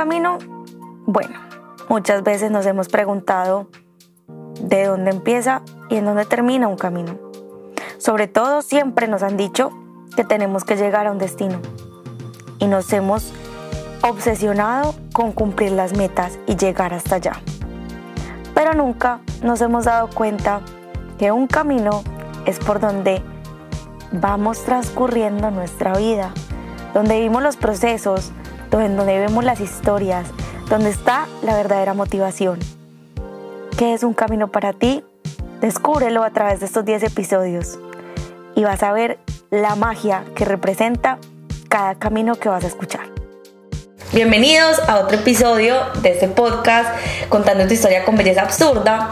camino? Bueno, muchas veces nos hemos preguntado de dónde empieza y en dónde termina un camino. Sobre todo siempre nos han dicho que tenemos que llegar a un destino y nos hemos obsesionado con cumplir las metas y llegar hasta allá. Pero nunca nos hemos dado cuenta que un camino es por donde vamos transcurriendo nuestra vida, donde vivimos los procesos, donde vemos las historias, donde está la verdadera motivación. ¿Qué es un camino para ti? Descúbrelo a través de estos 10 episodios y vas a ver la magia que representa cada camino que vas a escuchar. Bienvenidos a otro episodio de este podcast contando tu historia con belleza absurda.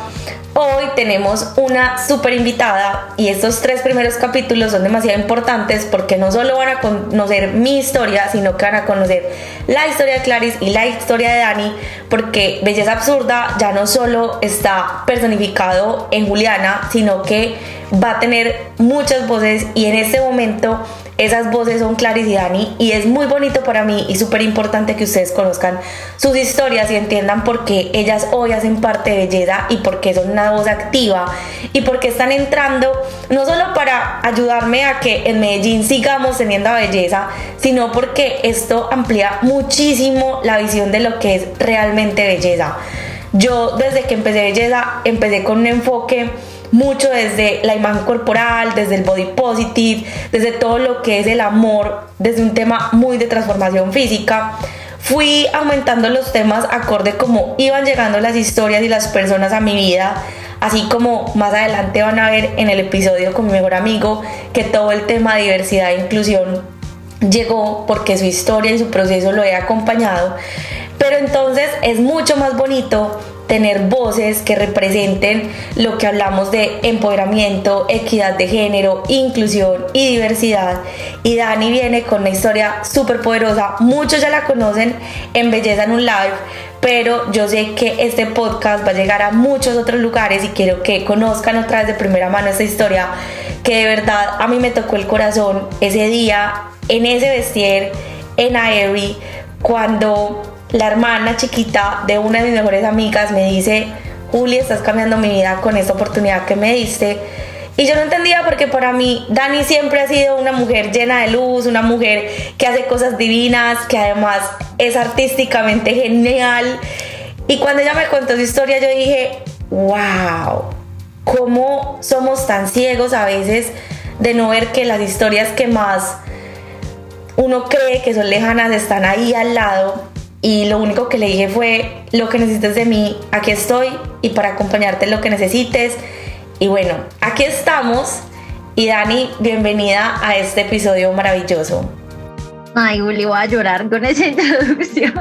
Hoy tenemos una súper invitada y estos tres primeros capítulos son demasiado importantes porque no solo van a conocer mi historia, sino que van a conocer la historia de Clarice y la historia de Dani, porque Belleza Absurda ya no solo está personificado en Juliana, sino que va a tener muchas voces y en este momento esas voces son Clarice y Dani y es muy bonito para mí y súper importante que ustedes conozcan sus historias y entiendan por qué ellas hoy hacen parte de Belleza y por qué son una voz activa y por qué están entrando no solo para ayudarme a que en Medellín sigamos teniendo belleza, sino porque esto amplía muchísimo la visión de lo que es realmente belleza. Yo desde que empecé belleza empecé con un enfoque mucho desde la imagen corporal, desde el body positive, desde todo lo que es el amor, desde un tema muy de transformación física. Fui aumentando los temas acorde como iban llegando las historias y las personas a mi vida, así como más adelante van a ver en el episodio con mi mejor amigo que todo el tema de diversidad e inclusión llegó porque su historia y su proceso lo he acompañado. Pero entonces es mucho más bonito tener voces que representen lo que hablamos de empoderamiento, equidad de género, inclusión y diversidad. Y Dani viene con una historia súper poderosa. Muchos ya la conocen en Belleza en un Live, pero yo sé que este podcast va a llegar a muchos otros lugares y quiero que conozcan otra vez de primera mano esta historia que de verdad a mí me tocó el corazón ese día en ese vestir en Aerie cuando la hermana chiquita de una de mis mejores amigas me dice, Juli, estás cambiando mi vida con esta oportunidad que me diste. Y yo no entendía porque para mí Dani siempre ha sido una mujer llena de luz, una mujer que hace cosas divinas, que además es artísticamente genial. Y cuando ella me contó su historia yo dije, wow, ¿cómo somos tan ciegos a veces de no ver que las historias que más uno cree que son lejanas están ahí al lado y lo único que le dije fue, lo que necesites de mí, aquí estoy y para acompañarte lo que necesites. Y bueno, aquí estamos. Y Dani, bienvenida a este episodio maravilloso. Ay, Uli, voy a llorar con esa introducción.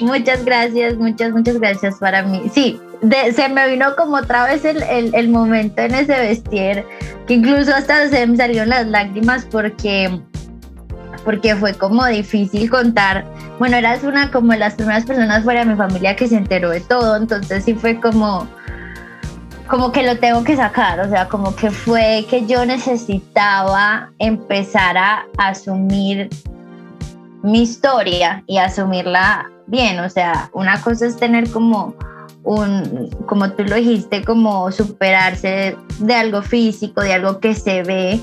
muchas gracias, muchas, muchas gracias para mí. Sí, se me vino como otra vez el, el, momento en ese vestir, que incluso hasta se me salieron las lágrimas porque porque fue como difícil contar. Bueno, eras una como las primeras personas fuera de mi familia que se enteró de todo, entonces sí fue como como que lo tengo que sacar, o sea, como que fue que yo necesitaba empezar a asumir mi historia y asumirla bien, o sea, una cosa es tener como un, como tú lo dijiste, como superarse de algo físico, de algo que se ve,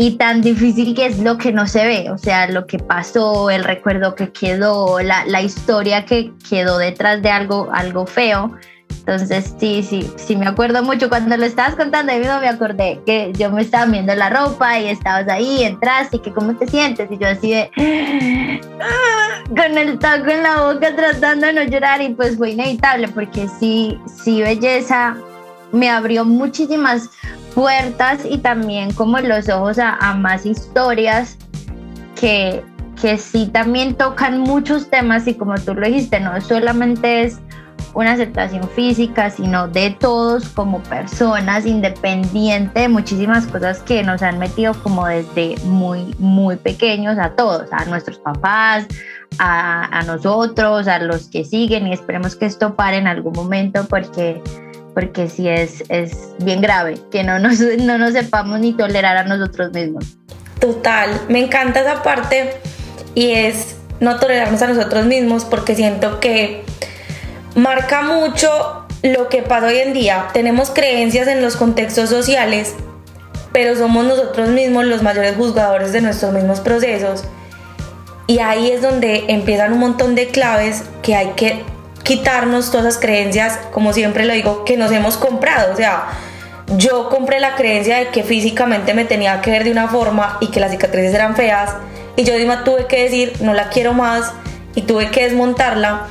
y tan difícil que es lo que no se ve, o sea, lo que pasó, el recuerdo que quedó, la, la historia que quedó detrás de algo, algo feo. Entonces, sí, sí, sí, me acuerdo mucho. Cuando lo estabas contando, me acordé que yo me estaba viendo la ropa y estabas ahí, entraste y que cómo te sientes. Y yo así de, con el taco en la boca tratando de no llorar y pues fue inevitable porque sí, sí, belleza me abrió muchísimas puertas y también como los ojos a, más historias que, que sí también tocan muchos temas y como tú lo dijiste, no solamente es una aceptación física, sino de todos como personas, independiente de muchísimas cosas que nos han metido como desde muy, muy pequeños a todos, a nuestros papás, a, a nosotros, a los que siguen y esperemos que esto pare en algún momento porque porque sí es, es bien grave que no nos, no nos sepamos ni tolerar a nosotros mismos. Total, me encanta esa parte y es no tolerarnos a nosotros mismos porque siento que marca mucho lo que pasa hoy en día. Tenemos creencias en los contextos sociales, pero somos nosotros mismos los mayores juzgadores de nuestros mismos procesos. Y ahí es donde empiezan un montón de claves que hay que quitarnos todas esas creencias, como siempre lo digo, que nos hemos comprado. O sea, yo compré la creencia de que físicamente me tenía que ver de una forma y que las cicatrices eran feas. Y yo misma tuve que decir, no la quiero más y tuve que desmontarla.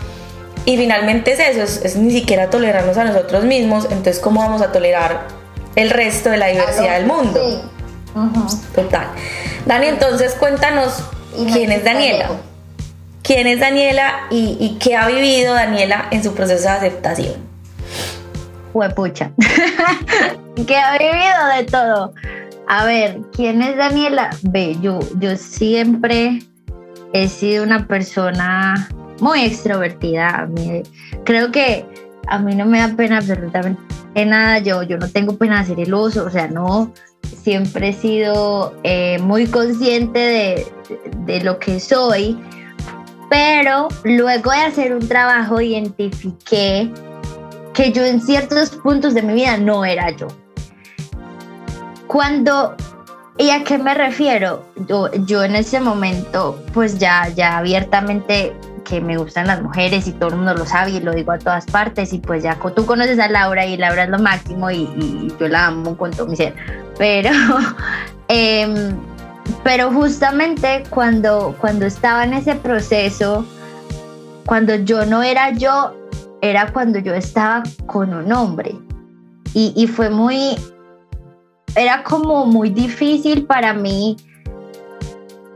Y finalmente es eso, es, ni siquiera tolerarnos a nosotros mismos. Entonces, ¿cómo vamos a tolerar el resto de la diversidad del mundo? Total. Dani, entonces cuéntanos quién es Daniela. ¿Quién es Daniela y, qué ha vivido Daniela en su proceso de aceptación? huepucha, que ha vivido de todo. A ver, ¿quién es Daniela? Ve, yo, yo siempre he sido una persona muy extrovertida. creo que a mí no me da pena absolutamente nada. Yo, yo no tengo pena de hacer el oso, o sea, no. Siempre he sido eh, muy consciente de, de lo que soy, pero luego de hacer un trabajo identifiqué que yo en ciertos puntos de mi vida no era yo. Cuando, ¿y a qué me refiero? Yo, yo en ese momento, pues ya, ya abiertamente que me gustan las mujeres y todo el mundo lo sabe y lo digo a todas partes y pues ya tú conoces a Laura y Laura es lo máximo y, yo la amo con todo mi ser. Pero, em, pero justamente cuando, cuando estaba en ese proceso, cuando yo no era yo, era cuando yo estaba con un hombre. Y, fue muy, era como muy difícil para mí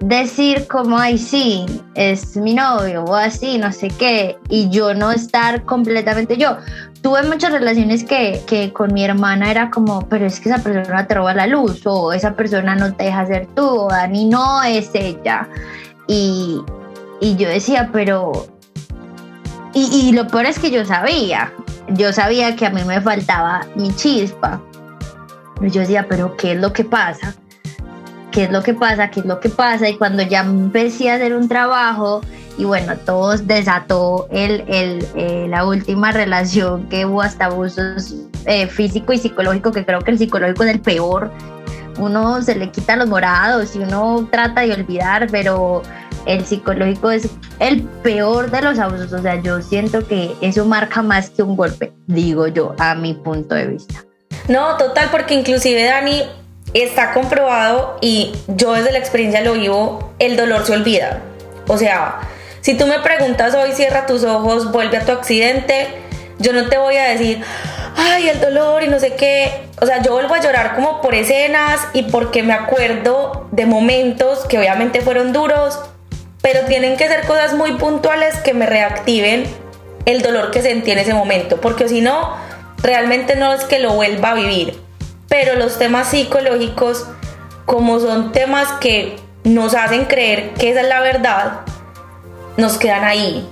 decir como, ay, sí, es mi novio o así, no sé qué, y yo no estar completamente yo. Tuve muchas relaciones que, que, con mi hermana era como, pero es que esa persona te roba la luz, o esa persona no te deja ser tú, o Dani no es ella. Y, y yo decía, pero y, lo peor es que yo sabía, yo sabía que a mí me faltaba mi chispa. Y yo decía, pero ¿qué es lo que pasa? ¿Qué es lo que pasa? ¿Qué es lo que pasa? Y cuando ya empecé a hacer un trabajo y bueno, todos desató el, el, eh, la última relación que hubo hasta abusos eh, físico y psicológico, que creo que el psicológico es el peor. Uno se le quita los morados y uno trata de olvidar, pero el psicológico es el peor de los abusos. O sea, yo siento que eso marca más que un golpe, digo yo, a mi punto de vista. No, total, porque inclusive Dani está comprobado y yo desde la experiencia lo vivo, el dolor se olvida. O sea, si tú me preguntas hoy, cierra tus ojos, vuelve a tu accidente, yo no te voy a decir, ay, el dolor y no sé qué. O sea, yo vuelvo a llorar como por escenas y porque me acuerdo de momentos que obviamente fueron duros, pero tienen que ser cosas muy puntuales que me reactiven el dolor que sentí en ese momento, porque si no, realmente no es que lo vuelva a vivir. Pero los temas psicológicos, como son temas que nos hacen creer que esa es la verdad, nos quedan ahí.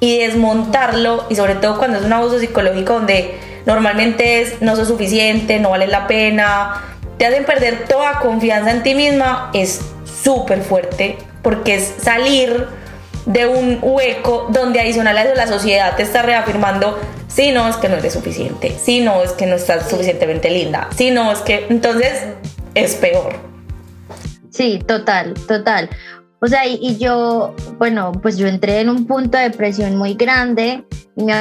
Y desmontarlo, y sobre todo cuando es un abuso psicológico donde normalmente es no soy suficiente, no vale la pena, te hacen perder toda confianza en ti misma, es súper fuerte porque es salir de un hueco donde adicional a eso la sociedad te está reafirmando, si no es que no eres suficiente, si no es que no estás suficientemente linda, si no es que entonces es peor. Sí, total, total. O sea, y, yo, bueno, pues yo entré en un punto de depresión muy grande y me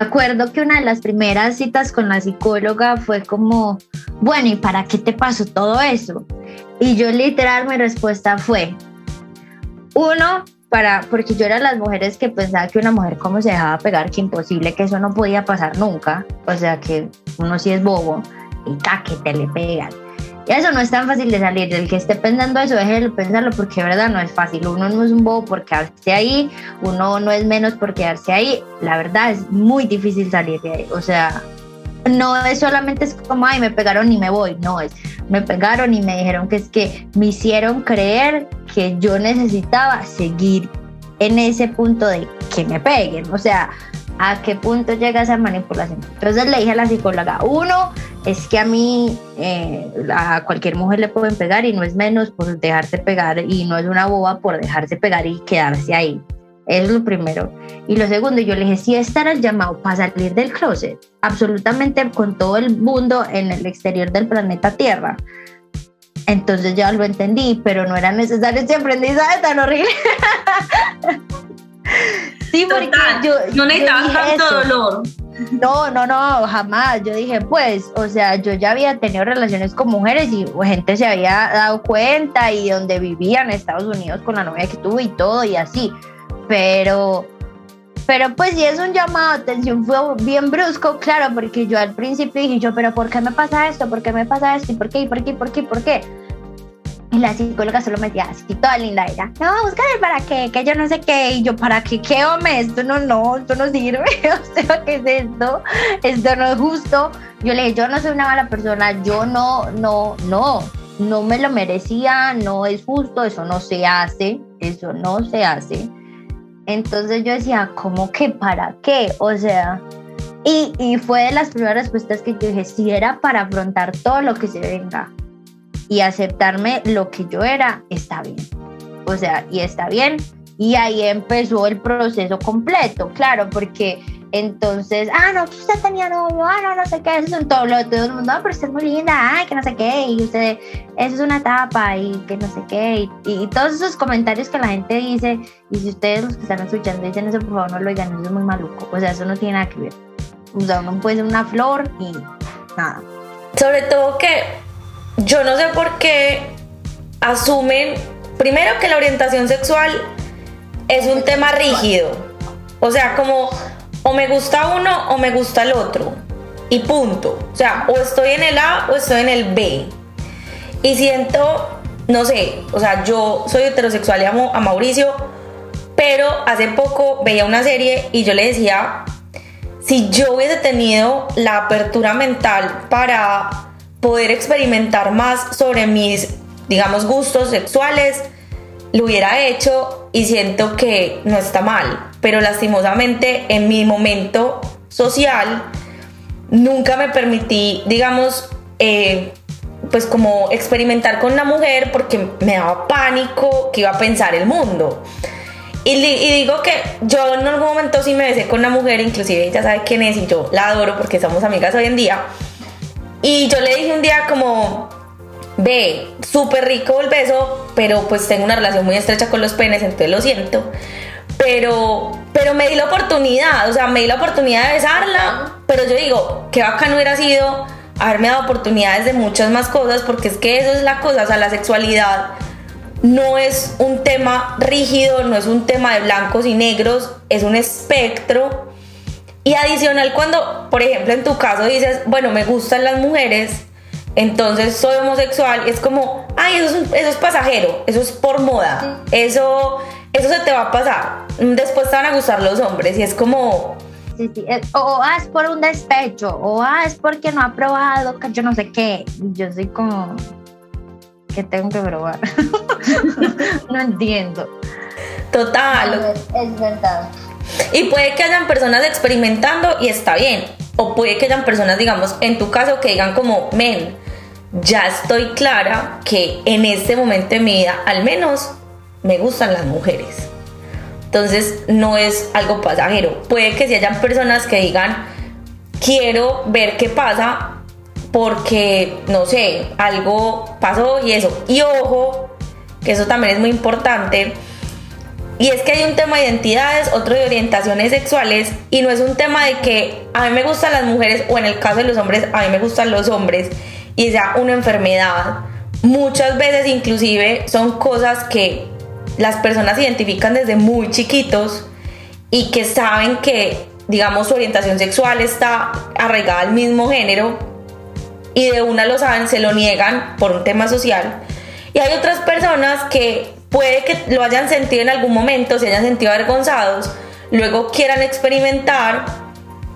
acuerdo que una de las primeras citas con la psicóloga fue como, bueno, ¿y para qué te pasó todo eso? Y yo literal mi respuesta fue, uno, para, porque yo era las mujeres que pensaba que una mujer como se dejaba pegar, que imposible, que eso no podía pasar nunca. O sea, que uno sí es bobo y ta, que te le pegan. Y eso no es tan fácil de salir. El que esté pensando eso, déjelo pensarlo porque de verdad no es fácil. Uno no es un bobo por quedarse ahí, uno no es menos por quedarse ahí. La verdad es muy difícil salir de ahí. O sea, no es solamente es como, ay, me pegaron y me voy, no, es, me pegaron y me dijeron que es que me hicieron creer que yo necesitaba seguir en ese punto de que me peguen, o sea, ¿a qué punto llega esa manipulación? Entonces le dije a la psicóloga, uno, es que a mí, eh, a cualquier mujer le pueden pegar y no es menos por dejarse pegar y no es una boba por dejarse pegar y quedarse ahí. Es lo primero. Y lo segundo, yo le dije, si este era el llamado para salir del closet, absolutamente con todo el mundo en el exterior del planeta Tierra. Entonces ya lo entendí, pero no era necesario ese aprendizaje tan horrible. Sí, porque yo... No necesitaba tanto dolor. No, no, no, jamás. Yo dije, pues, o sea, yo ya había tenido relaciones con mujeres y gente se había dado cuenta y donde vivía en Estados Unidos con la novia que tuve y todo y así. Pero, pero pues sí es un llamado de atención, fue bien brusco, claro, porque yo al principio dije yo, pero ¿por qué me pasa esto? ¿Por qué me pasa esto? ¿Y por qué? ¿Y por qué? ¿Y por qué? ¿Y por qué? Y la psicóloga solo me decía así, toda linda ella, no, búscame para qué, que yo no sé qué, y yo, ¿para qué? ¿Qué, hombre? Esto no, no, esto no sirve, o sea, ¿qué es esto? Esto no es justo. Yo le dije, yo no soy una mala persona, yo no, no, no, no me lo merecía, no es justo, eso no se hace, eso no se hace. Entonces yo decía, ¿cómo que para qué? O sea, y, y fue de las primeras respuestas que yo dije, si era para afrontar todo lo que se venga y aceptarme lo que yo era, está bien. O sea, y está bien. Y ahí empezó el proceso completo, claro, porque entonces, ah, no, que usted tenía novio, ah, no, no sé qué, eso es todo lo de todo el mundo, ah, pero usted es muy linda, ay, que no sé qué, y usted, eso es una etapa, y que no sé qué, y, todos esos comentarios que la gente dice, y si ustedes los que están escuchando dicen eso, por favor no lo digan, eso es muy maluco, o sea, eso no tiene nada que ver. O sea, uno puede ser una flor y nada. Sobre todo que yo no sé por qué asumen, primero que la orientación sexual es un tema rígido. O sea, como o me gusta uno o me gusta el otro. Y punto. O sea, o estoy en el A o estoy en el B. Y siento, no sé, o sea, yo soy heterosexual y amo a Mauricio, pero hace poco veía una serie y yo le decía, si yo hubiese tenido la apertura mental para poder experimentar más sobre mis, digamos, gustos sexuales, lo hubiera hecho y siento que no está mal, pero lastimosamente en mi momento social nunca me permití, digamos, eh, pues como experimentar con una mujer porque me daba pánico que iba a pensar el mundo. Y, y, digo que yo en algún momento sí me besé con una mujer, inclusive ella sabe quién es y yo la adoro porque somos amigas hoy en día. Y yo le dije un día como, ve, súper rico el beso, pero pues tengo una relación muy estrecha con los penes, entonces lo siento. Pero, pero me di la oportunidad, o sea, me di la oportunidad de besarla, pero yo digo, qué bacano hubiera sido haberme dado oportunidades de muchas más cosas, porque es que eso es la cosa, o sea, la sexualidad no es un tema rígido, no es un tema de blancos y negros, es un espectro y adicional cuando, por ejemplo, en tu caso dices, bueno, me gustan las mujeres, entonces soy homosexual, es como, ay, eso es, eso es pasajero, eso es por moda, eso, eso se te va a pasar. Después te van a gustar los hombres y es como... Sí, sí. O, ah, es por un despecho, o ah, es porque no ha probado, yo no sé qué. Yo soy como, que tengo que probar. no entiendo. Total. es verdad. Y puede que hayan personas experimentando y está bien. O puede que hayan personas, digamos, en tu caso, que digan como, men, ya estoy clara que en este momento de mi vida, al menos, me gustan las mujeres. Entonces, no es algo pasajero. Puede que si hayan personas que digan, quiero ver qué pasa porque, no sé, algo pasó y eso. Y ojo, que eso también es muy importante y es que hay un tema de identidades, otro de orientaciones sexuales, y no es un tema de que a mí me gustan las mujeres o en el caso de los hombres, a mí me gustan los hombres y sea una enfermedad. Muchas veces inclusive son cosas que las personas identifican desde muy chiquitos y que saben que, digamos, su orientación sexual está arraigada al mismo género y de una lo saben, se lo niegan por un tema social. Y hay otras personas que puede que lo hayan sentido en algún momento, se hayan sentido avergonzados, luego quieran experimentar,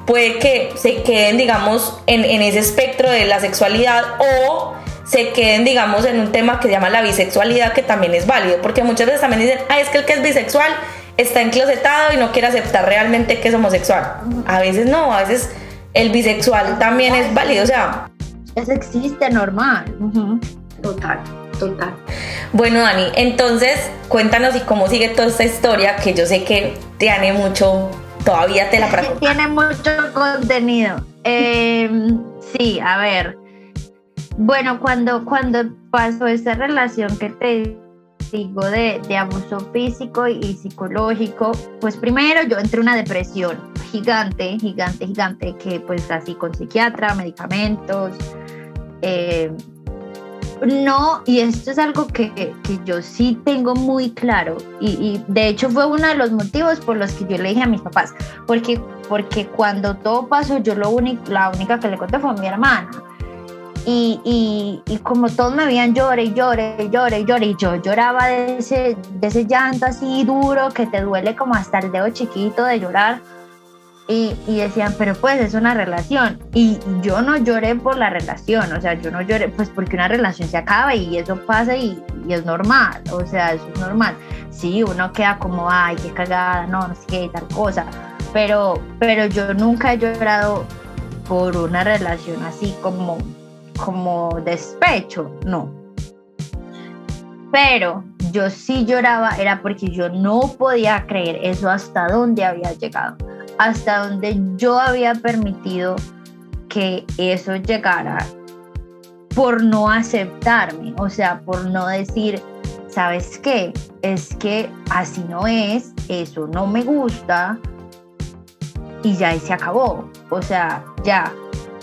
puede que se queden, digamos, en, ese espectro de la sexualidad o se queden, digamos, en un tema que se llama la bisexualidad, que también es válido, porque muchas veces también dicen, ay, es que el que es bisexual está enclosetado y no quiere aceptar realmente que es homosexual. A veces no, a veces el bisexual también es válido, o sea. eso existe normal. Total, total. Bueno, Dani, entonces cuéntanos y cómo sigue toda esta historia que yo sé que tiene mucho, todavía te la Tiene mucho contenido. Em, sí, a ver. Bueno, cuando, cuando pasó esa relación que te digo de, de, abuso físico y psicológico, pues primero yo entré en una depresión gigante, gigante, gigante, que pues así con psiquiatra, medicamentos. Eh, no, y esto es algo que, que, yo sí tengo muy claro, y, y, de hecho fue uno de los motivos por los que yo le dije a mis papás, porque, porque cuando todo pasó, yo lo único, la única que le conté fue a mi hermana. Y, y, como todos me veían llore y llore y llore y llore y yo lloraba de ese, de ese llanto así duro que te duele como hasta el dedo chiquito de llorar y, decían, pero pues es una relación y yo no lloré por la relación, o sea, yo no lloré pues porque una relación se acaba y eso pasa y, y es normal, o sea, eso es normal. Sí, uno queda como, ay, qué cagada, no, no sé qué, tal cosa, pero, pero yo nunca he llorado por una relación así como como despecho, no. Pero yo sí lloraba, era porque yo no podía creer eso hasta dónde había llegado, hasta donde yo había permitido que eso llegara por no aceptarme, o sea, por no decir, ¿sabes qué? Es que así no es, eso no me gusta y ya y se acabó, o sea, ya.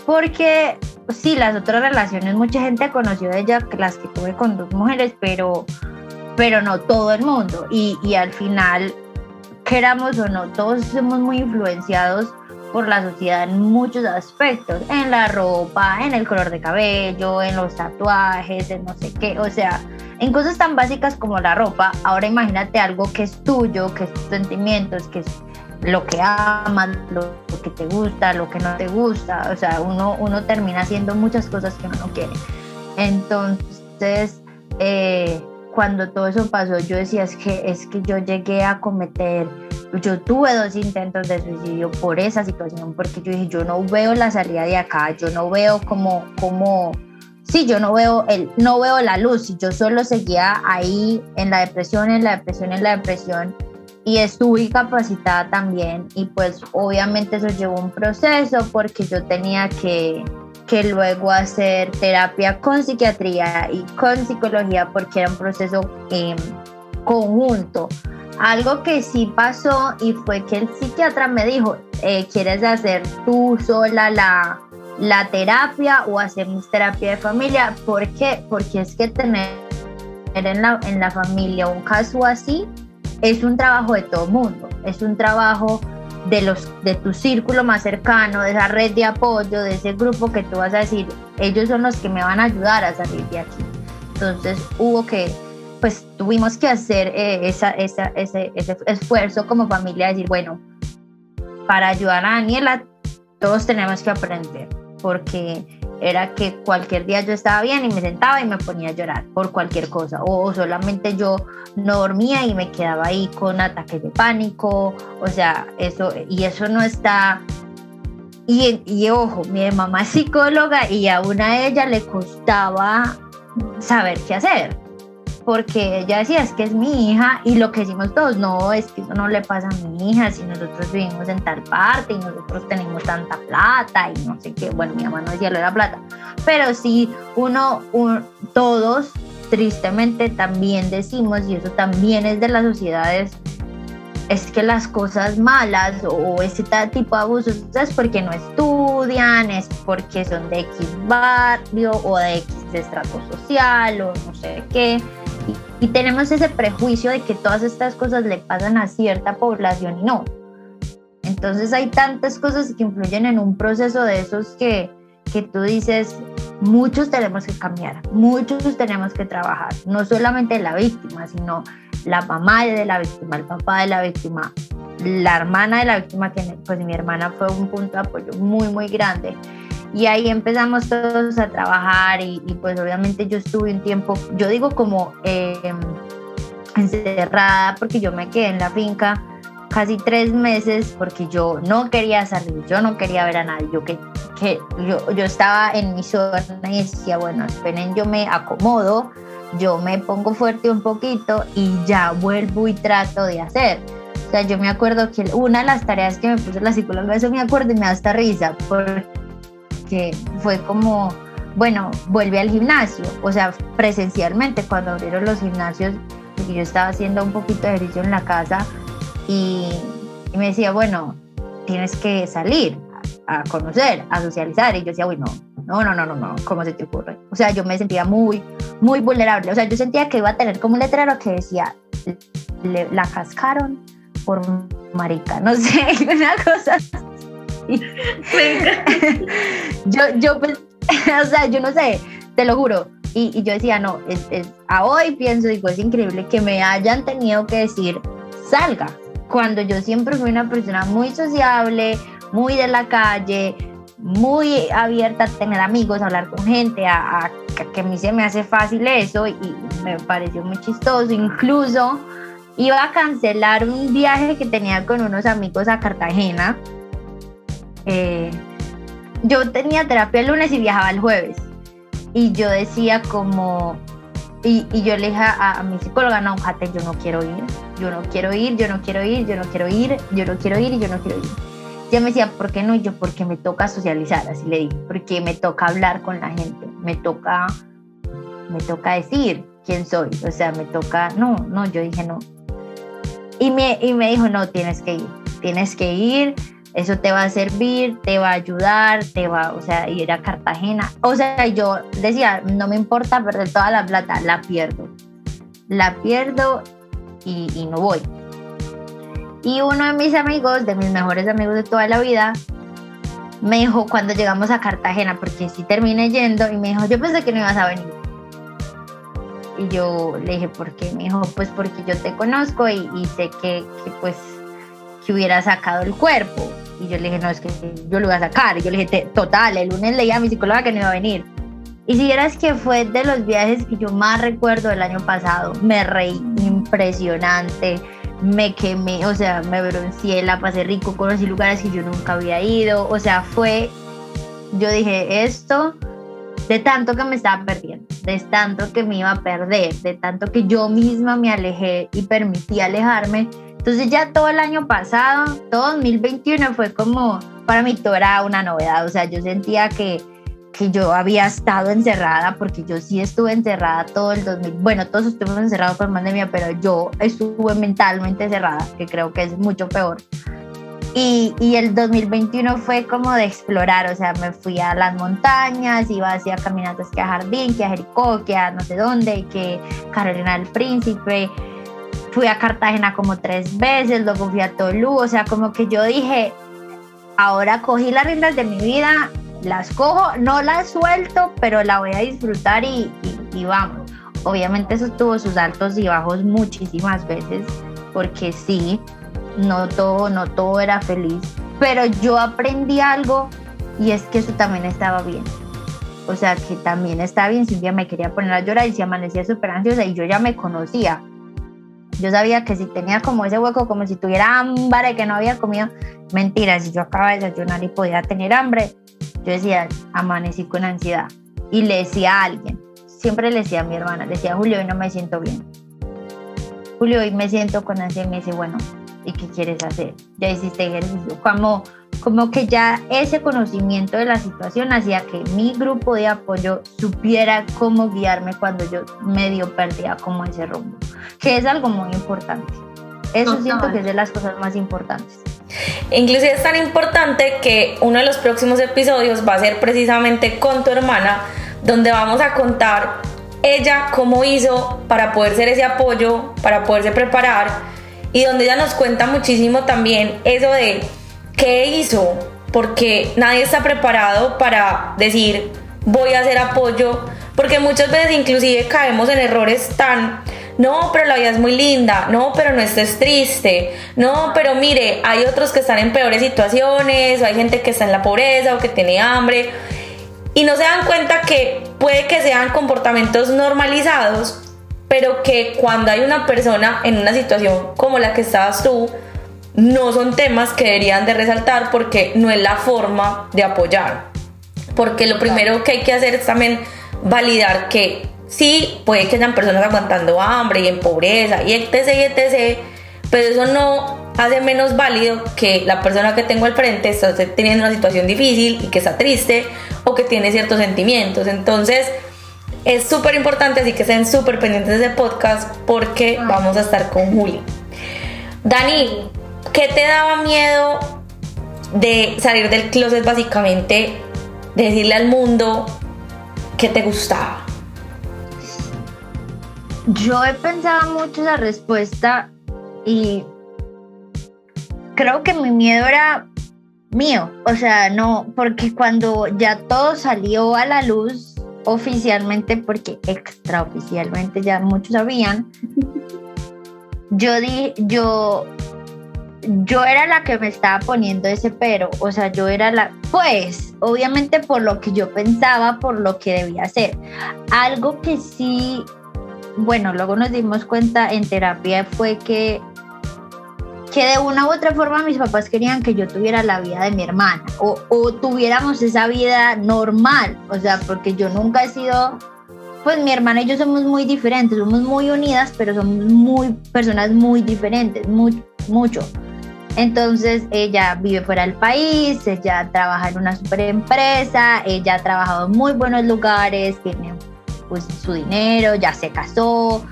Porque sí, las otras relaciones, mucha gente conoció de ella, las que tuve con dos mujeres, pero, pero no todo el mundo. Y al final, queramos o no, todos somos muy influenciados por la sociedad en muchos aspectos, en la ropa, en el color de cabello, en los tatuajes, en no sé qué, o sea, en cosas tan básicas como la ropa, ahora imagínate algo que es tuyo, que es tus sentimientos, que es lo que amas, lo, que te gusta, lo que no te gusta, o sea, uno, uno termina haciendo muchas cosas que uno no quiere. Entonces, eh, cuando todo eso pasó, yo decía, es que, es que yo llegué a cometer, yo tuve dos intentos de suicidio por esa situación, porque yo dije, yo no veo la salida de acá, yo no veo como, como, sí, yo no veo, el, no veo la luz, yo solo seguía ahí en la depresión, en la depresión, en la depresión, y estuve capacitada también y pues obviamente eso llevó un proceso porque yo tenía que, que luego hacer terapia con psiquiatría y con psicología porque era un proceso eh, conjunto. Algo que sí pasó y fue que el psiquiatra me dijo, eh, ¿quieres hacer tú sola la, la terapia o hacemos terapia de familia? ¿Por qué? Porque es que tener en la, en la familia un caso así es un trabajo de todo mundo, es un trabajo de, los, de tu círculo más cercano, de esa red de apoyo, de ese grupo que tú vas a decir, ellos son los que me van a ayudar a salir de aquí. Entonces hubo que, pues tuvimos que hacer eh, esa, esa, ese, ese esfuerzo como familia, decir, bueno, para ayudar a Daniela, todos tenemos que aprender, porque era que cualquier día yo estaba bien y me sentaba y me ponía a llorar por cualquier cosa, o solamente yo no dormía y me quedaba ahí con ataques de pánico, o sea, eso, y eso no está... Y, y ojo, mi mamá es psicóloga y a una de ella le costaba saber qué hacer porque ella decía, es que es mi hija y lo que decimos todos, no, es que eso no le pasa a mi hija, si nosotros vivimos en tal parte y nosotros tenemos tanta plata y no sé qué, bueno, mi mamá no decía lo de la plata, pero sí uno, todos tristemente también decimos, y eso también es de las sociedades, es que las cosas malas o ese tipo de abusos es porque no estudian, es porque son de X barrio o de X estrato social o no sé qué. Y, tenemos ese prejuicio de que todas estas cosas le pasan a cierta población y no. Entonces hay tantas cosas que influyen en un proceso de esos que, que tú dices, muchos tenemos que cambiar, muchos tenemos que trabajar, no solamente la víctima, sino la mamá de la víctima, el papá de la víctima, la hermana de la víctima, que pues mi hermana fue un punto de apoyo muy, muy grande. Y ahí empezamos todos a trabajar y, pues obviamente yo estuve un tiempo, yo digo como em, encerrada porque yo me quedé en la finca casi tres meses porque yo no quería salir, yo no quería ver a nadie, yo que, que yo, yo estaba en mi zona y decía, bueno, esperen, yo me acomodo, yo me pongo fuerte un poquito y ya vuelvo y trato de hacer. O sea, yo me acuerdo que una de las tareas que me puso la psicóloga, eso me acuerdo y me da hasta risa, porque fue como, bueno, vuelve al gimnasio, o sea, presencialmente cuando abrieron los gimnasios, porque yo estaba haciendo un poquito de ejercicio en la casa y, me decía, bueno, tienes que salir a conocer, a socializar. Y yo decía, uy, no, no, no, no, no, ¿cómo se te ocurre? O sea, yo me sentía muy, muy vulnerable. O sea, yo sentía que iba a tener como un letrero que decía, la cascaron por marica, no sé, una cosa. yo, yo, pues, o sea, yo no sé, te lo juro. Y, y yo decía, no, es, es, a hoy pienso, digo, es increíble que me hayan tenido que decir, salga, cuando yo siempre fui una persona muy sociable, muy de la calle, muy abierta a tener amigos, a hablar con gente, a, que a mí se me hace fácil eso y, me pareció muy chistoso. Incluso iba a cancelar un viaje que tenía con unos amigos a Cartagena. Eh, yo tenía terapia el lunes y viajaba el jueves. Y yo decía como, y, yo le dije a, mi psicóloga, no, Jate, yo no quiero ir, yo no quiero ir, yo no quiero ir, yo no quiero ir, yo no quiero ir y yo no quiero ir. Ella me decía, ¿por qué no? Y yo, porque me toca socializar, así le dije, porque me toca hablar con la gente, me toca, me toca decir quién soy, o sea, me toca, no, no, yo dije no. Y me, y me dijo, no, tienes que ir, tienes que ir, eso te va a servir, te va a ayudar, te va, o sea, ir a Cartagena. O sea, yo decía, no me importa perder toda la plata, la pierdo. La pierdo y, no voy. Y uno de mis amigos, de mis mejores amigos de toda la vida, me dijo cuando llegamos a Cartagena, porque sí terminé yendo, y me dijo, yo pensé que no ibas a venir. Y yo le dije, ¿por qué? Me dijo, pues porque yo te conozco y, y sé que, que pues que hubiera sacado el cuerpo. Y yo le dije, no, es que yo lo voy a sacar. Y yo le dije, total, el lunes leía a mi psicóloga que no iba a venir. Y si vieras que fue de los viajes que yo más recuerdo del año pasado, me reí impresionante, me quemé, o sea, me bronceé, la pasé rico, conocí lugares que yo nunca había ido, o sea, fue, yo dije, esto, de tanto que me estaba perdiendo, de tanto que me iba a perder, de tanto que yo misma me alejé y permití alejarme, entonces ya todo el año pasado, todo 2021 fue como, para mí todo era una novedad, o sea, yo sentía que, que yo había estado encerrada, porque yo sí estuve encerrada todo el 2000, bueno, todos estuvimos encerrados por pandemia, pero yo estuve mentalmente encerrada, que creo que es mucho peor. Y, y, el 2021 fue como de explorar, o sea, me fui a las montañas, iba hacia caminatas que a Jardín, que a Jericó, que a no sé dónde, que Carolina del Príncipe, fui a Cartagena como tres veces, luego fui a Tolú, o sea, como que yo dije, ahora cogí las riendas de mi vida, las cojo, no las suelto, pero la voy a disfrutar y, y, vamos. Obviamente eso tuvo sus altos y bajos muchísimas veces, porque sí, no todo, no todo era feliz, pero yo aprendí algo y es que eso también estaba bien. O sea, que también estaba bien si un día me quería poner a llorar y si amanecía súper ansiosa y yo ya me conocía yo sabía que si tenía como ese hueco, como si tuviera hambre, que no había comido, mentira, si yo acababa de desayunar y podía tener hambre, yo decía, amanecí con ansiedad. Y le decía a alguien, siempre le decía a mi hermana, le decía, Julio, hoy no me siento bien. Julio, hoy me siento con ansiedad y me dice, bueno, ¿y qué quieres hacer? Ya hiciste ejercicio. Como como que ya ese conocimiento de la situación hacía que mi grupo de apoyo supiera cómo guiarme cuando yo medio perdía como ese rumbo, que es algo muy importante. Eso siento que es de las cosas más importantes. Inclusive es tan importante que uno de los próximos episodios va a ser precisamente con tu hermana, donde vamos a contar ella cómo hizo para poder ser ese apoyo, para poderse preparar, y donde ella nos cuenta muchísimo también eso de ¿Qué hizo? Porque nadie está preparado para decir voy a hacer apoyo, porque muchas veces inclusive caemos en errores tan, no, pero la vida es muy linda, no, pero no estés triste, no, pero mire, hay otros que están en peores situaciones, o hay gente que está en la pobreza o que tiene hambre, y no se dan cuenta que puede que sean comportamientos normalizados, pero que cuando hay una persona en una situación como la que estabas tú, no son temas que deberían de resaltar porque no es la forma de apoyar. porque lo primero que hay que hacer es también validar que sí, puede que hayan personas aguantando hambre y en pobreza y etc, y etc, pero eso no hace menos válido que la persona que tengo al frente está teniendo una situación difícil y que está triste o que tiene ciertos sentimientos. Entonces, es súper importante, así que estén súper pendientes de podcast porque vamos a estar con Juli. Dani, ¿qué te daba miedo de salir del closet básicamente? De decirle al mundo que te gustaba. Yo he pensado mucho esa respuesta y creo que mi miedo era mío, o sea, no, porque cuando ya todo salió a la luz oficialmente, porque extraoficialmente ya muchos sabían, yo di, yo, yo era la que me estaba poniendo ese pero, o sea, yo era la, pues, obviamente por lo que yo pensaba, por lo que debía hacer. Algo que sí, bueno, luego nos dimos cuenta en terapia fue que que de una u otra forma mis papás querían que yo tuviera la vida de mi hermana o, o, tuviéramos esa vida normal, o sea, porque yo nunca he sido, pues mi hermana y yo somos muy diferentes, somos muy unidas, pero somos muy personas muy diferentes, muy, mucho. Entonces ella vive fuera del país, ella trabaja en una super empresa, ella ha trabajado en muy buenos lugares, tiene pues su dinero, ya se casó,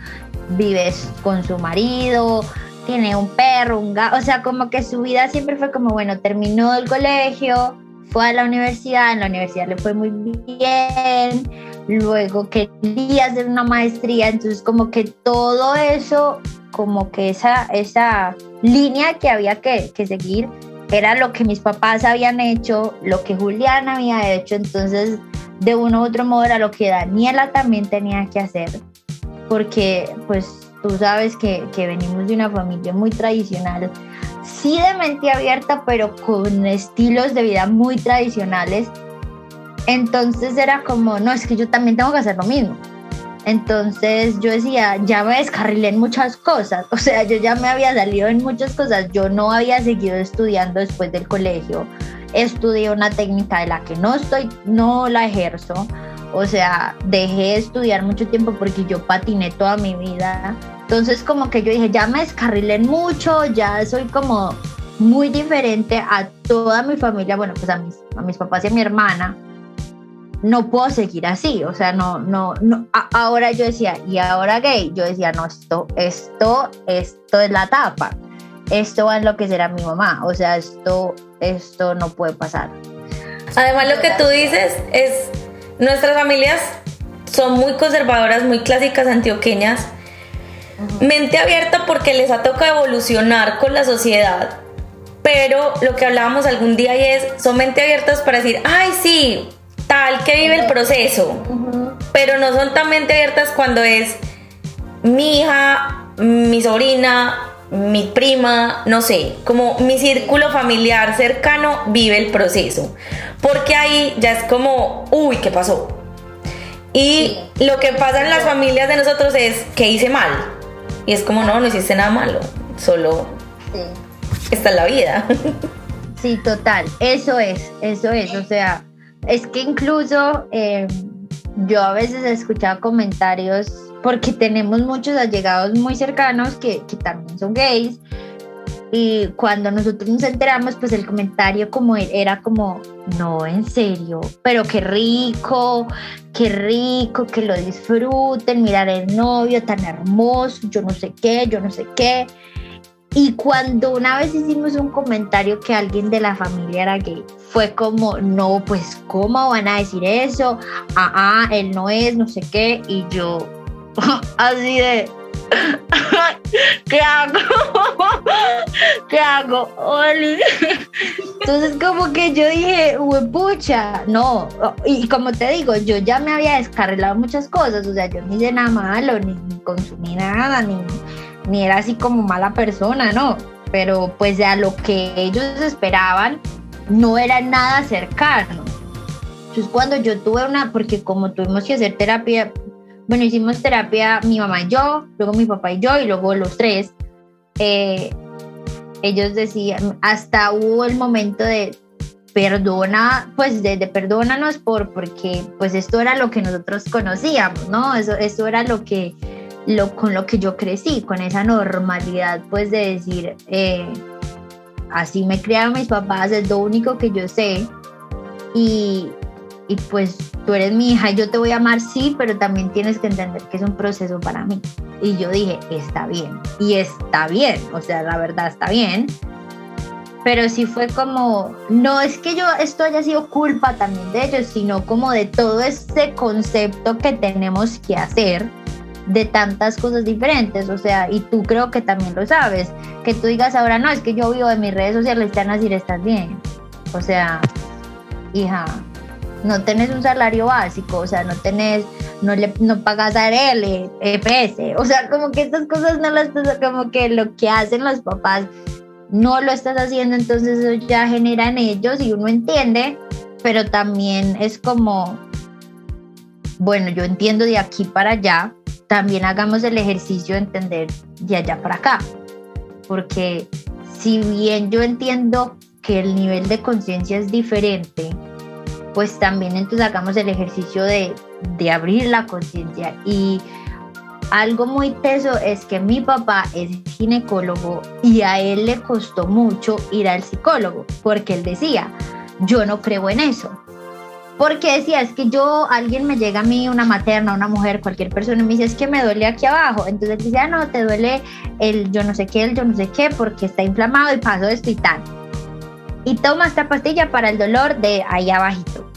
vive con su marido, tiene un perro, un gato, o sea, como que su vida siempre fue como, bueno, terminó el colegio, fue a la universidad, en la universidad le fue muy bien, luego quería hacer una maestría, entonces como que todo eso, como que esa, esa línea que había que, que seguir, era lo que mis papás habían hecho, lo que Julián había hecho, entonces de uno u otro modo era lo que Daniela también tenía que hacer, porque pues tú sabes que, que, venimos de una familia muy tradicional, sí de mente abierta, pero con estilos de vida muy tradicionales. Entonces era como, no, es que yo también tengo que hacer lo mismo. Entonces yo decía, ya me descarrilé en muchas cosas, o sea, yo ya me había salido en muchas cosas, yo no había seguido estudiando después del colegio, estudié una técnica de la que no estoy, no la ejerzo, o sea, dejé de estudiar mucho tiempo porque yo patiné toda mi vida. Entonces como que yo dije, ya me descarrilé mucho, ya soy como muy diferente a toda mi familia, bueno, pues a mis, a mis papás y a mi hermana. No puedo seguir así, o sea, no, no, no. ahora yo decía, y ahora gay, yo decía, no, esto, esto, esto es la tapa, esto va a enloquecer a mi mamá, o sea, esto, esto no puede pasar. Además, lo que tú dices es Nuestras familias son muy conservadoras, muy clásicas antioqueñas. Mente abierta porque les ha tocado evolucionar con la sociedad. Pero lo que hablábamos algún día y es, son mente abiertas para decir, ay sí, tal que vive el proceso. Pero no son tan mente abiertas cuando es mi hija, mi sobrina, mi prima, no sé, como mi círculo familiar cercano vive el proceso. Porque ahí ya es como, uy, ¿qué pasó? Y lo que pasa en las familias de nosotros es que hice mal. Y es como, no, no hiciste nada malo, solo está en la vida. Sí, total, eso es, eso es, o sea, es que incluso eh, yo a veces he escuchado comentarios porque tenemos muchos allegados muy cercanos que, que también son gays y cuando nosotros nos enteramos, pues el comentario como era como, no, en serio, pero qué rico, qué rico, que lo disfruten, mirar el novio tan hermoso, yo no sé qué, yo no sé qué. Y cuando una vez hicimos un comentario que alguien de la familia era gay, fue como, no, pues, ¿cómo van a decir eso? Ah, ah, él no es, no sé qué. Y yo, así de, ¿qué hago? ¿Qué hago? Oli. Entonces como que yo dije, pucha, no, y como te digo, yo ya me había descarrilado muchas cosas, o sea, yo ni hice nada malo, ni, consumí nada, ni, ni era así como mala persona, no, pero pues a lo que ellos esperaban no era nada cercano. Entonces cuando yo tuve una, porque como tuvimos que hacer terapia, bueno, hicimos terapia mi mamá y yo, luego mi papá y yo, y luego los tres. Eh, ellos decían, hasta hubo el momento de, perdona, pues de, perdónanos por, porque pues esto era lo que nosotros conocíamos, ¿no? Eso, eso era lo que, lo, con lo que yo crecí, con esa normalidad, pues de decir, eh, así me criaron mis papás, es lo único que yo sé. Y, y pues tú eres mi hija, yo te voy a amar, sí, pero también tienes que entender que es un proceso para mí. Y yo dije, está bien. Y está bien, o sea, la verdad está bien. Pero sí fue como, no es que yo esto haya sido culpa también de ellos, sino como de todo este concepto que tenemos que hacer de tantas cosas diferentes, o sea, y tú creo que también lo sabes, que tú digas ahora, no, es que yo vivo de mis redes sociales, están así, estás bien. O sea, hija, no tenés un salario básico, o sea, no tenés, no le no pagas ARL, EPS, o sea, como que estas cosas no las como que lo que hacen los papás no lo estás haciendo, entonces eso ya genera en ellos y uno entiende, pero también es como, bueno, yo entiendo de aquí para allá, también hagamos el ejercicio de entender de allá para acá, porque si bien yo entiendo que el nivel de conciencia es diferente, pues también entonces hagamos el ejercicio de, de abrir la conciencia. Y algo muy teso es que mi papá es ginecólogo y a él le costó mucho ir al psicólogo, porque él decía, yo no creo en eso. Porque decía, es que yo, alguien me llega a mí, una materna, una mujer, cualquier persona, y me dice, es que me duele aquí abajo. Entonces decía, ah, no, te duele el yo no sé qué, el yo no sé qué, porque está inflamado y pasó esto y tal. Y toma esta pastilla para el dolor de ahí abajito.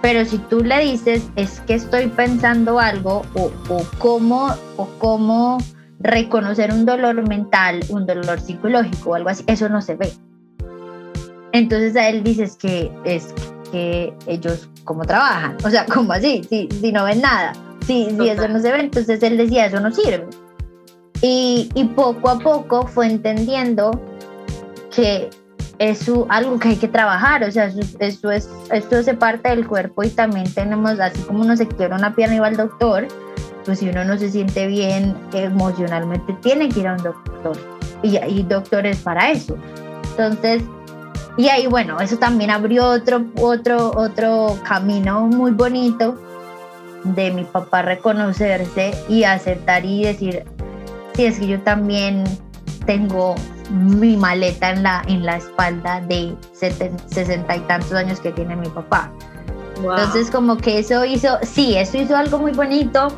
Pero si tú le dices, es que estoy pensando algo o, o, cómo, o cómo reconocer un dolor mental, un dolor psicológico o algo así, eso no se ve. Entonces a él dices que es que ellos cómo trabajan, o sea, ¿cómo así? Si, si no ven nada, si, si eso no se ve, entonces él decía, eso no sirve. Y, y poco a poco fue entendiendo que es algo que hay que trabajar, o sea, eso, es, esto hace parte del cuerpo y también tenemos, así como uno se quiebra una pierna y va al doctor, pues si uno no se siente bien emocionalmente, tiene que ir a un doctor. Y hay doctores para eso. Entonces, y ahí, bueno, eso también abrió otro, otro, otro camino muy bonito de mi papá reconocerse y aceptar y decir, sí, es que yo también tengo mi maleta en la, en la espalda de sesenta y tantos años que tiene mi papá. Entonces como que eso hizo, sí, eso hizo algo muy bonito.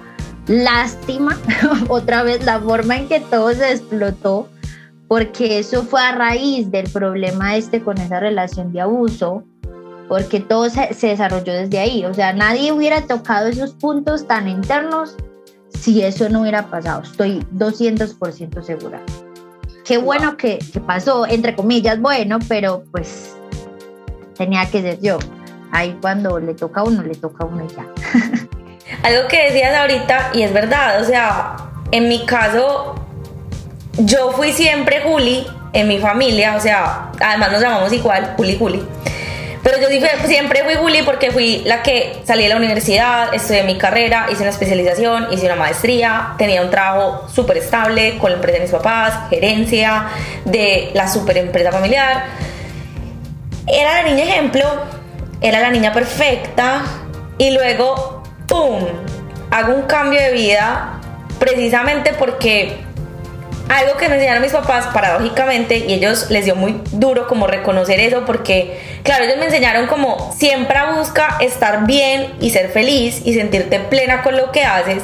Lástima, otra vez, la forma en que todo se explotó, porque eso fue a raíz del problema este con esa relación de abuso, porque todo se, se desarrolló desde ahí. O sea, nadie hubiera tocado esos puntos tan internos si eso no hubiera pasado. Estoy 200% segura qué bueno que, pasó, entre comillas, bueno, pero pues tenía que ser yo. Ahí cuando le toca a uno, le toca a uno ya. Algo que decías ahorita, y es verdad, o sea, en mi caso, yo fui siempre Juli en mi familia, o sea, además nos llamamos igual, Juli Juli. Pero yo siempre fui Juli porque fui la que salí de la universidad, estudié mi carrera, hice una especialización, hice una maestría, tenía un trabajo súper estable con la empresa de mis papás, gerencia de la super empresa familiar. Era la niña ejemplo, era la niña perfecta y luego, ¡pum!, hago un cambio de vida precisamente porque algo que me enseñaron mis papás, paradójicamente, y ellos les dio muy duro como reconocer eso, porque, claro, ellos me enseñaron como siempre busca estar bien y ser feliz y sentirte plena con lo que haces,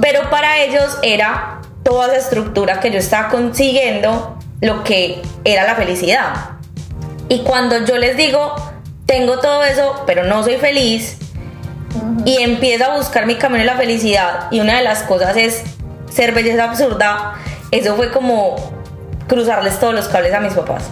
pero para ellos era toda esa estructura que yo estaba consiguiendo lo que era la felicidad. Y cuando yo les digo, tengo todo eso, pero no soy feliz, y empiezo a buscar mi camino en la felicidad, y una de las cosas es ser belleza absurda, eso fue como cruzarles todos los cables a mis papás.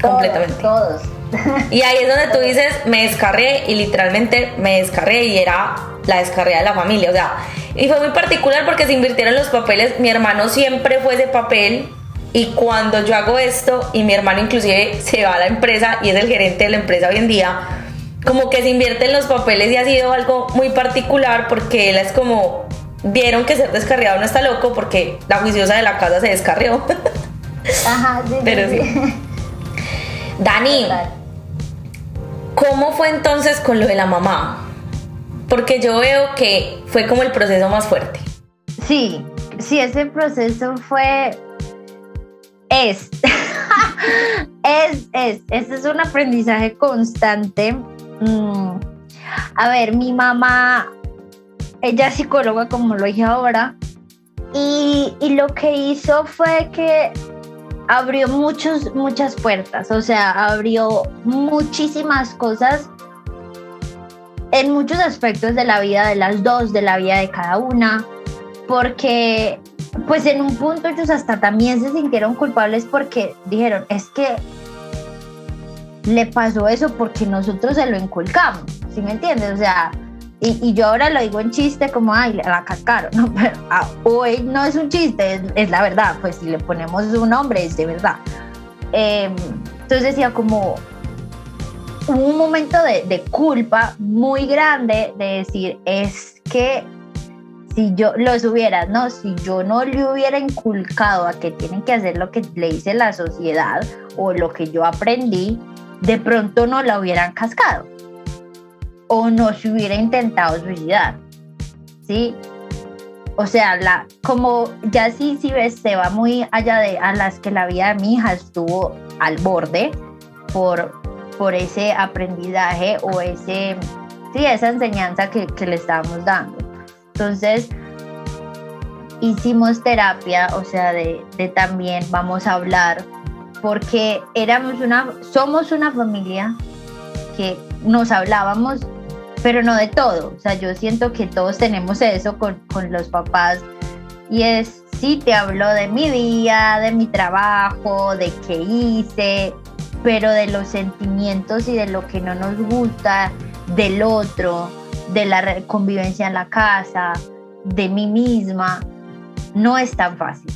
completamente. Todos. Y ahí es donde tú dices, me descarré y literalmente me descarré y era la descarrera de la familia. O sea, y fue muy particular porque se invirtieron los papeles. Mi hermano siempre fue ese papel y cuando yo hago esto y mi hermano inclusive se va a la empresa y es el gerente de la empresa hoy en día, como que se invierten los papeles y ha sido algo muy particular porque él es como vieron que ser descarriado no está loco porque la juiciosa de la casa se descarrió. Ajá, sí. Pero sí. Dani, ¿Cómo fue entonces con lo de la mamá? Porque yo veo que fue como el proceso más fuerte. Sí, sí, ese proceso fue... Es. es, es. Este es un aprendizaje constante. Mm, a ver, mi mamá, ella es psicóloga, como lo dije ahora, y, y lo que hizo fue que abrió muchos, muchas puertas, o sea, abrió muchísimas cosas en muchos aspectos de la vida de las dos, de la vida de cada una, porque pues en un punto ellos hasta también se sintieron culpables porque dijeron, es que le pasó eso porque nosotros se lo inculcamos, ¿sí me entiendes? O sea, y, yo ahora lo digo en chiste como, ay, le va a cascar, ¿no? Pero ah, hoy no es un chiste, es, la verdad, pues si le ponemos un nombre es de verdad. Em, entonces decía como, un momento de, de, culpa muy grande de decir, es que si yo los hubiera, ¿no? Si yo no le hubiera inculcado a que tienen que hacer lo que le dice la sociedad o lo que yo aprendí, de pronto no la hubieran cascado o no se hubiera intentado suicidar. ¿Sí? O sea, la, como ya sí, sí ves, se va muy allá de a las que la vida de mi hija estuvo al borde por, por ese aprendizaje o ese, sí, esa enseñanza que, le estábamos dando. Entonces, hicimos terapia, o sea, de, de, también vamos a hablar, porque éramos una, somos una familia que nos hablábamos pero no de todo. O sea, yo siento que todos tenemos eso con, con los papás y es, sí, te hablo de mi día, de mi trabajo, de qué hice, pero de los sentimientos y de lo que no nos gusta del otro, de la convivencia en la casa, de mí misma, no es tan fácil.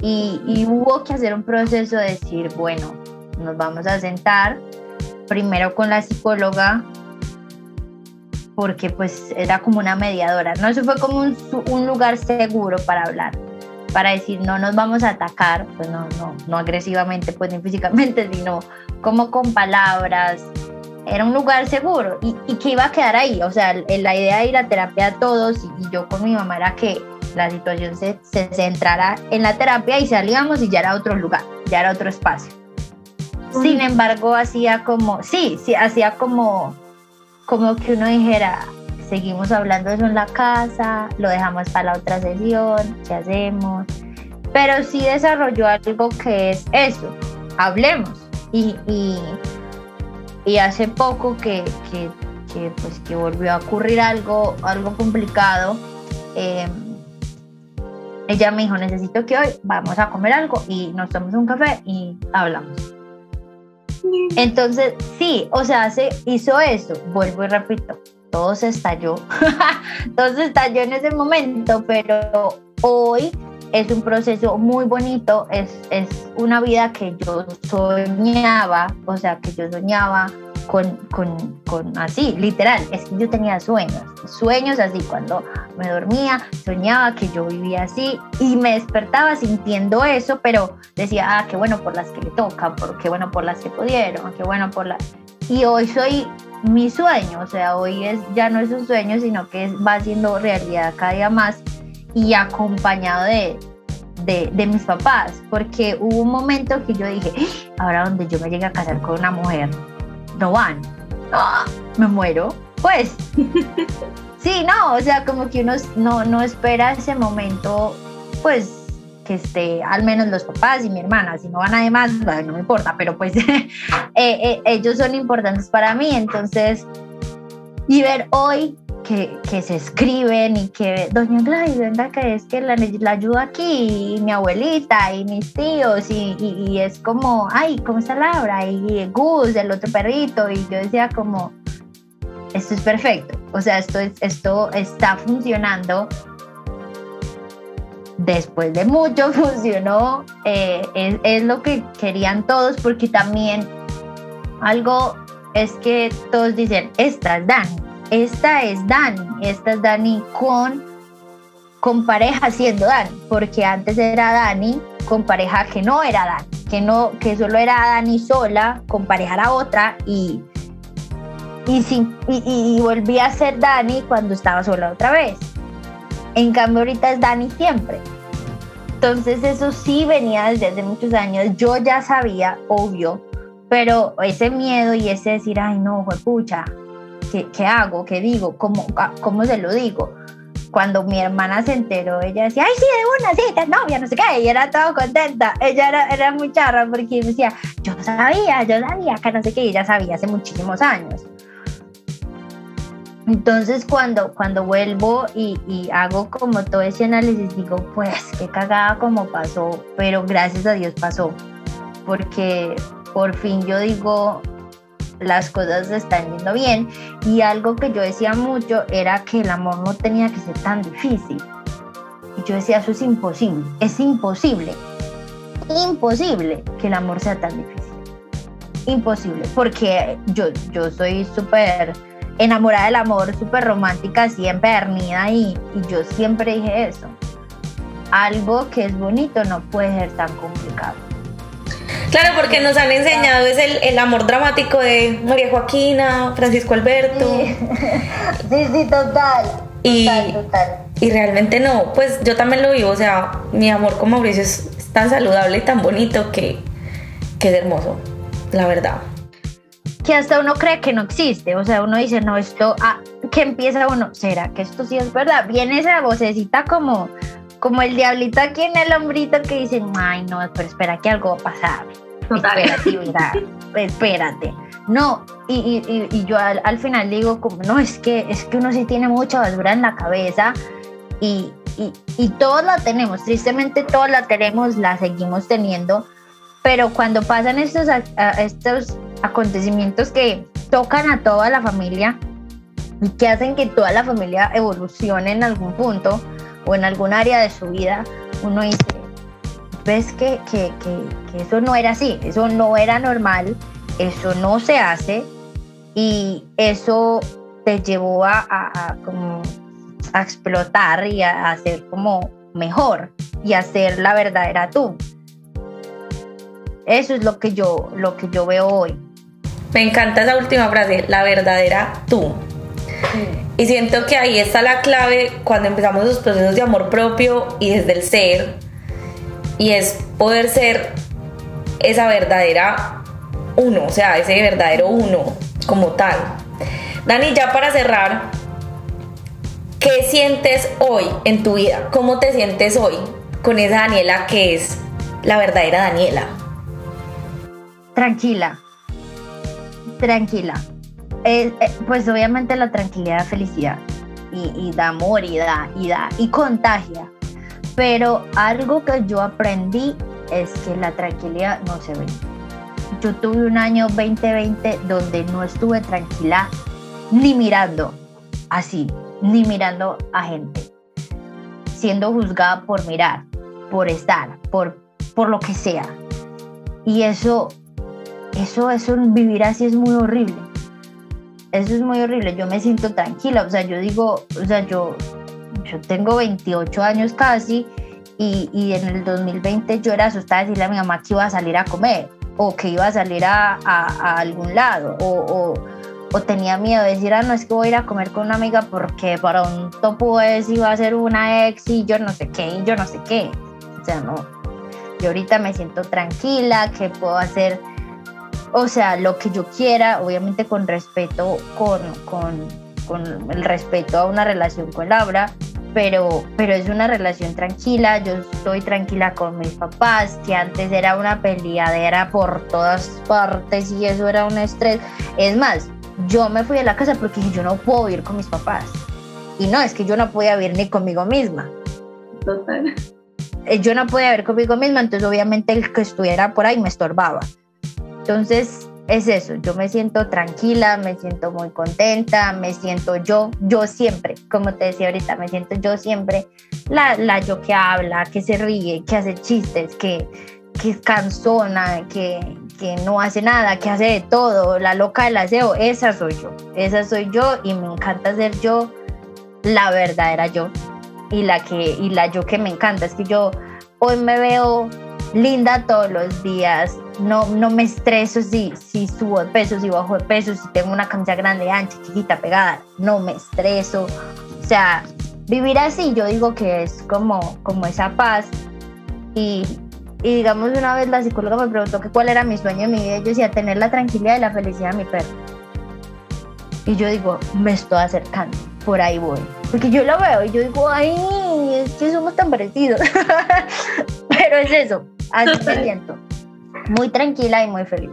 Y, y hubo que hacer un proceso de decir, bueno, nos vamos a sentar primero con la psicóloga porque pues era como una mediadora, ¿no? Eso fue como un, un, lugar seguro para hablar, para decir no nos vamos a atacar, pues no, no, no agresivamente, pues ni físicamente, sino como con palabras. Era un lugar seguro y, y que iba a quedar ahí, o sea, la idea de ir a terapia a todos y, y yo con mi mamá era que la situación se, se centrara en la terapia y salíamos y ya era otro lugar, ya era otro espacio. Sin embargo, hacía como, sí, sí, hacía como como que uno dijera, seguimos hablando de eso en la casa, lo dejamos para la otra sesión, ¿qué hacemos? Pero sí desarrolló algo que es eso, hablemos. Y, y, hace poco que, que, que, pues, que volvió a ocurrir algo, algo complicado, em, ella me dijo, necesito que hoy vamos a comer algo y nos tomamos un café y hablamos. Entonces, sí, o sea, se hizo eso, vuelvo y repito, todo se estalló, todo se estalló en ese momento, pero hoy es un proceso muy bonito, es, es una vida que yo soñaba, o sea, que yo soñaba con, con, con, así, literal, es que yo tenía sueños, sueños así, cuando me dormía, soñaba que yo vivía así y me despertaba sintiendo eso, pero decía, ah, qué bueno por las que le tocan, por, qué bueno por las que pudieron, qué bueno por las... Y hoy soy mi sueño, o sea, hoy es, ya no es un sueño, sino que va siendo realidad cada día más y acompañado de, de, de, mis papás, porque hubo un momento que yo dije, ¡Ah! ahora donde yo me llegue a casar con una mujer, no van. ¡Ah! Me muero. Pues. sí, no, o sea, como que uno no, no espera ese momento, pues que esté al menos los papás y mi hermana, si no van además, no me importa, pero pues eh, eh, ellos son importantes para mí, entonces, y ver hoy que, se escriben y que doña Gladys, venga que es que la, la ayuda aquí, y mi abuelita y mis tíos y, y, es como, ay, ¿cómo está Laura? Y Gus, el otro perrito y yo decía como, esto es perfecto, o sea, esto, es, esto está funcionando. Después de mucho funcionó, eh, es, es lo que querían todos porque también algo es que todos dicen, esta es Dani, esta es Dani, esta es Dani con, con pareja siendo Dani, porque antes era Dani con pareja que no era Dani, que, no, que solo era Dani sola, con pareja era otra y, y, sin, y, a ser Dani cuando estaba sola otra vez. En cambio ahorita es Dani siempre. Entonces eso sí venía desde hace muchos años. Yo ya sabía, obvio, pero ese miedo y ese decir, ay no, pucha, ¿qué, ¿qué, hago? ¿Qué digo? ¿Cómo, ¿Cómo se lo digo? Cuando mi hermana se enteró, ella decía, ay sí, de una cita, novia, no sé qué, y era todo contenta. Ella era, era muy charra porque decía, yo sabía, yo sabía que no sé qué, y ella sabía hace muchísimos años. Entonces cuando, cuando vuelvo y, y, hago como todo ese análisis, digo, pues qué cagada como pasó, pero gracias a Dios pasó, porque por fin yo digo, las cosas están yendo bien y algo que yo decía mucho era que el amor no tenía que ser tan difícil. Y yo decía, eso es imposible, es imposible, imposible que el amor sea tan difícil. Imposible, porque yo, yo soy súper enamorada del amor, súper romántica, siempre empedernida y, y yo siempre dije eso. Algo que es bonito no puede ser tan complicado. Claro, porque nos han enseñado es el, el amor dramático de María Joaquina, Francisco Alberto. Sí, sí, total. Y, total, total. y realmente no, pues yo también lo vivo, o sea, mi amor con Mauricio es, es tan saludable y tan bonito que, que es hermoso, la verdad que hasta uno cree que no existe, o sea, uno dice, no, esto, ah, que empieza uno, ¿será que esto sí es verdad? Viene esa vocecita como, como el diablito aquí en el hombrito que dice, ay, no, pero espera que algo va a pasar. Total. Espérate, espérate. No, y, yo al, al, final digo, como, no, es que, es que uno sí tiene mucha basura en la cabeza y, y, y todos la tenemos, tristemente todos la tenemos, la seguimos teniendo, pero cuando pasan estos, estos acontecimientos que tocan a toda la familia y que hacen que toda la familia evolucione en algún punto o en algún área de su vida, uno dice, ves que, que, que, que eso no era así, eso no era normal, eso no se hace y eso te llevó a, a, a, como a explotar y a, a ser como mejor y a ser la verdadera tú. Eso es lo que yo, lo que yo veo hoy. Me encanta esa última frase, la verdadera tú. Y siento que ahí está la clave cuando empezamos los procesos de amor propio y desde el ser. Y es poder ser esa verdadera uno, o sea, ese verdadero uno como tal. Dani, ya para cerrar, ¿qué sientes hoy en tu vida? ¿Cómo te sientes hoy con esa Daniela que es la verdadera Daniela? Tranquila, tranquila. Eh, eh, pues obviamente la tranquilidad da felicidad y, y, da amor y da, y da y contagia. Pero algo que yo aprendí es que la tranquilidad no se ve. Yo tuve un año 2020 donde no estuve tranquila ni mirando así, ni mirando a gente, siendo juzgada por mirar, por estar, por, por lo que sea. Y eso eso, eso, vivir así es muy horrible. Eso es muy horrible. Yo me siento tranquila. O sea, yo digo, o sea, yo, tengo 28 años casi y, y en el 2020 yo era asustada de decirle a mi mamá que iba a salir a comer o que iba a salir a, a, algún lado o, o, o, tenía miedo de decir, ah, no es que voy a ir a comer con una amiga porque para un topo es iba a ser una ex y yo no sé qué y yo no sé qué. O sea, no. Yo ahorita me siento tranquila, que puedo hacer o sea, lo que yo quiera, obviamente con respeto, con, con, con el respeto a una relación con Laura, pero, pero es una relación tranquila, yo estoy tranquila con mis papás, que antes era una peleadera por todas partes y eso era un estrés. Es más, yo me fui de la casa porque yo no puedo vivir con mis papás. Y no, es que yo no podía vivir ni conmigo misma. Total. Eh, yo no podía vivir conmigo misma, entonces obviamente el que estuviera por ahí me estorbaba. Entonces, es eso, yo me siento tranquila, me siento muy contenta, me siento yo, yo siempre, como te decía ahorita, me siento yo siempre, la, la yo que habla, que se ríe, que hace chistes, que, que es cansona, que, que no hace nada, que hace de todo, la loca del aseo, esa soy yo, esa soy yo y me encanta ser yo, la verdadera yo y la que y la yo que me encanta, es que yo hoy me veo linda todos los días, no, no me estreso si, si subo de peso, si bajo de peso, si tengo una camisa grande, ancha, chiquita, pegada, no me estreso. O sea, vivir así yo digo que es como, como esa paz y, y digamos una vez la psicóloga me preguntó que cuál era mi sueño en mi vida, yo decía tener la tranquilidad y la felicidad de mi perro. Y yo digo, me estoy acercando, por ahí voy. Porque yo lo veo y yo digo, ay, es que somos tan parecidos. Pero es eso, así me siento. Muy tranquila y muy feliz.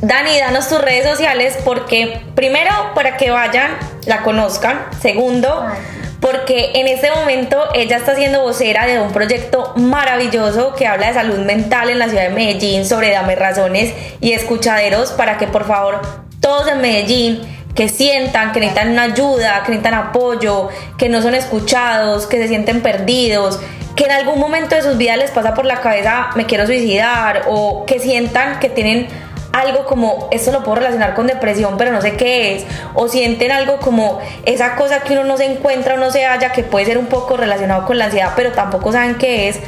Dani, danos tus redes sociales porque primero para que vayan, la conozcan. Segundo, Ay. porque en este momento ella está siendo vocera de un proyecto maravilloso que habla de salud mental en la ciudad de Medellín sobre dame razones y escuchaderos para que por favor todos en Medellín que sientan que necesitan una ayuda, que necesitan apoyo, que no son escuchados, que se sienten perdidos, que en algún momento de sus vidas les pasa por la cabeza me quiero suicidar o que sientan que tienen algo como esto lo puedo relacionar con depresión pero no sé qué es o sienten algo como esa cosa que uno no se encuentra o no se halla que puede ser un poco relacionado con la ansiedad pero tampoco saben qué es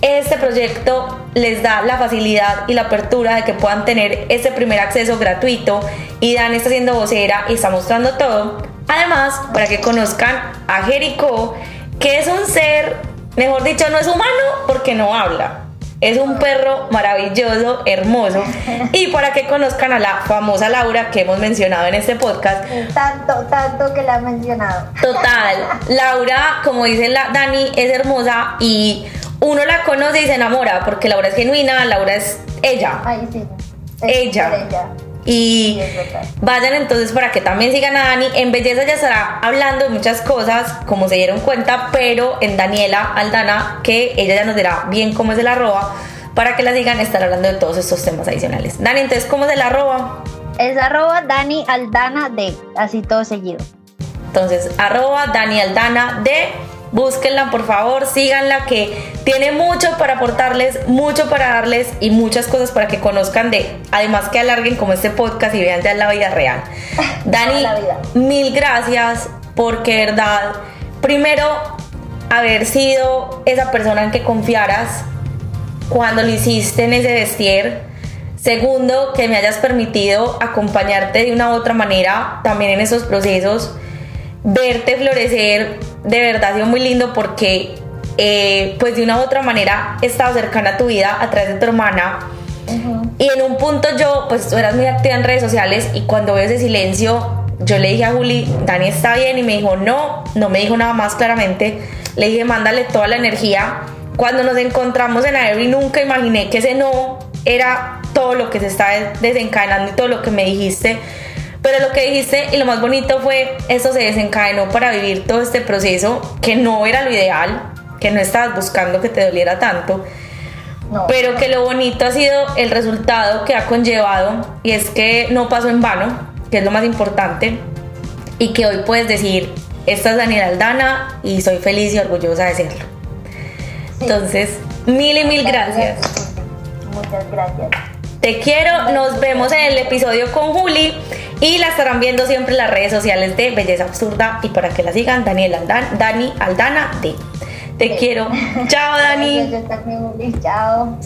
este proyecto les da la facilidad y la apertura de que puedan tener ese primer acceso gratuito y Dan está siendo vocera y está mostrando todo. Además, para que conozcan a Jericho, que es un ser, mejor dicho, no es humano porque no habla. Es un perro maravilloso, hermoso. Y para que conozcan a la famosa Laura que hemos mencionado en este podcast, Tanto, tanto que la he mencionado. Total, Laura, como dice la Dani, es hermosa y uno la conoce y se enamora porque Laura es genuina, Laura es ella. Ay, sí. Es Ella. ella. Y vayan entonces para que también sigan a Dani. En belleza ya estará hablando de muchas cosas, como se dieron cuenta, pero en Daniela Aldana, que ella ya nos dirá bien cómo es el arroba, para que la sigan, estar hablando de todos estos temas adicionales. Dani, entonces, ¿cómo es el arroba? Es arroba Dani Aldana D, así todo seguido. Entonces, arroba Dani Aldana de búsquenla por favor, síganla que tiene mucho para aportarles, mucho para darles y muchas cosas para que conozcan de, además que alarguen como este podcast y vean ya la vida real. Dani, vida. mil gracias porque verdad, primero, haber sido esa persona en que confiaras cuando lo hiciste en ese vestir. Segundo, que me hayas permitido acompañarte de una u otra manera también en esos procesos. Verte florecer, de verdad ha sido muy lindo porque, eh, pues de una u otra manera, he estado cercana a tu vida a través de tu hermana. Y en un punto yo, pues tú eras muy activa en redes sociales y cuando veo ese silencio, yo le dije a Juli, Dani está bien y me dijo no, no me dijo nada más claramente. Le dije, mándale toda la energía. Cuando nos encontramos en Aero nunca imaginé que ese no era todo lo que se está desencadenando y todo lo que me dijiste. Pero lo que dijiste y lo más bonito fue, eso se desencadenó para vivir todo este proceso, que no era lo ideal, que no estabas buscando que te doliera tanto No. pero que lo bonito ha sido el resultado que ha conllevado y es que no pasó en vano, que es lo más importante, y que hoy puedes decir, esta es Daniela Aldana y soy feliz y orgullosa de serlo. Entonces, mil y mil gracias. Muchas gracias. Te quiero, nos vemos en el episodio con Juli y la estarán viendo siempre en las redes sociales de Belleza Absurda y para que la sigan, Daniel Aldana, Dani Aldana D. Te quiero. Chao, Dani. Gracias, yo también, Juli. Chao.